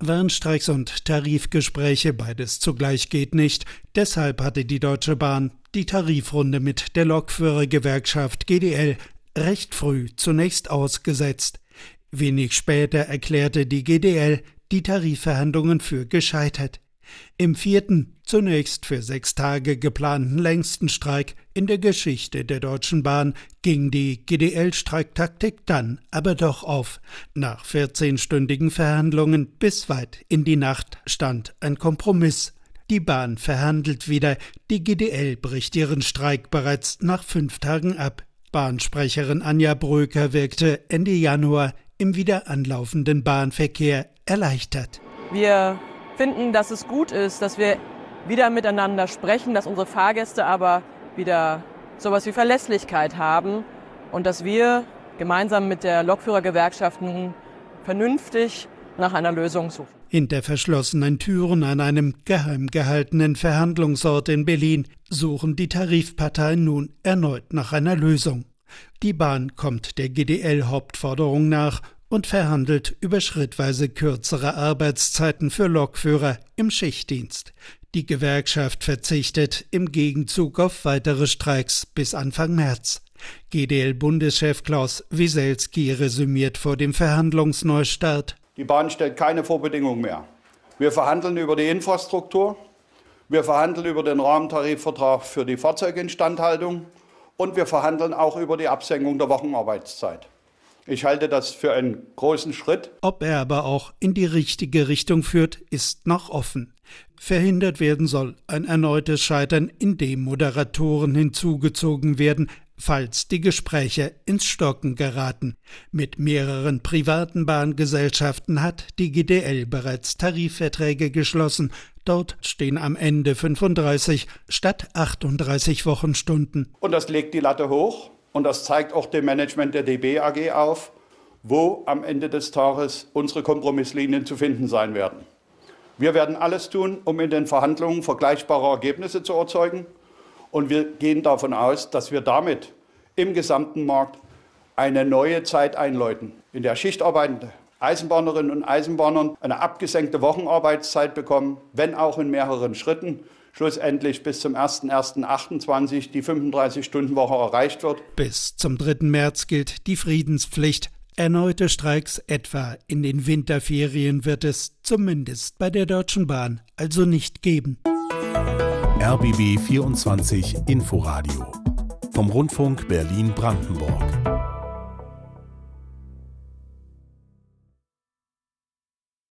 Warnstreiks und Tarifgespräche, beides zugleich geht nicht. Deshalb hatte die Deutsche Bahn die Tarifrunde mit der Lokführergewerkschaft GDL recht früh zunächst ausgesetzt. Wenig später erklärte die GDL die Tarifverhandlungen für gescheitert. Im vierten, zunächst für sechs Tage geplanten längsten Streik in der Geschichte der Deutschen Bahn ging die GDL-Streiktaktik dann aber doch auf. Nach 14-stündigen Verhandlungen bis weit in die Nacht stand ein Kompromiss. Die Bahn verhandelt wieder, die GDL bricht ihren Streik bereits nach fünf Tagen ab. Bahnsprecherin Anja Bröker wirkte Ende Januar im wieder anlaufenden Bahnverkehr erleichtert. Wir finden, dass es gut ist, dass wir wieder miteinander sprechen, dass unsere Fahrgäste aber wieder sowas wie Verlässlichkeit haben und dass wir gemeinsam mit der Lokführergewerkschaft nun vernünftig nach einer Lösung suchen. Hinter verschlossenen Türen an einem geheim gehaltenen Verhandlungsort in Berlin suchen die Tarifparteien nun erneut nach einer Lösung. Die Bahn kommt der GDL-Hauptforderung nach und verhandelt über schrittweise kürzere Arbeitszeiten für Lokführer im Schichtdienst. Die Gewerkschaft verzichtet im Gegenzug auf weitere Streiks bis Anfang März. GDL-Bundeschef Klaus Wieselski resümiert vor dem Verhandlungsneustart. Die Bahn stellt keine Vorbedingungen mehr. Wir verhandeln über die Infrastruktur, wir verhandeln über den Rahmentarifvertrag für die Fahrzeuginstandhaltung und wir verhandeln auch über die Absenkung der Wochenarbeitszeit. Ich halte das für einen großen Schritt. Ob er aber auch in die richtige Richtung führt, ist noch offen. Verhindert werden soll ein erneutes Scheitern, in dem Moderatoren hinzugezogen werden, falls die Gespräche ins Stocken geraten. Mit mehreren privaten Bahngesellschaften hat die GDL bereits Tarifverträge geschlossen. Dort stehen am Ende 35 statt 38 Wochenstunden. Und das legt die Latte hoch. Und das zeigt auch dem Management der DB AG auf, wo am Ende des Tages unsere Kompromisslinien zu finden sein werden. Wir werden alles tun, um in den Verhandlungen vergleichbare Ergebnisse zu erzeugen. Und wir gehen davon aus, dass wir damit im gesamten Markt eine neue Zeit einläuten, in der Schichtarbeitende Eisenbahnerinnen und Eisenbahnern eine abgesenkte Wochenarbeitszeit bekommen, wenn auch in mehreren Schritten schlussendlich bis zum 01.01.28 die 35-Stunden-Woche erreicht wird. Bis zum 3. März gilt die Friedenspflicht. Erneute Streiks etwa in den Winterferien wird es zumindest bei der Deutschen Bahn also nicht geben. RBB 24 Inforadio vom Rundfunk Berlin-Brandenburg.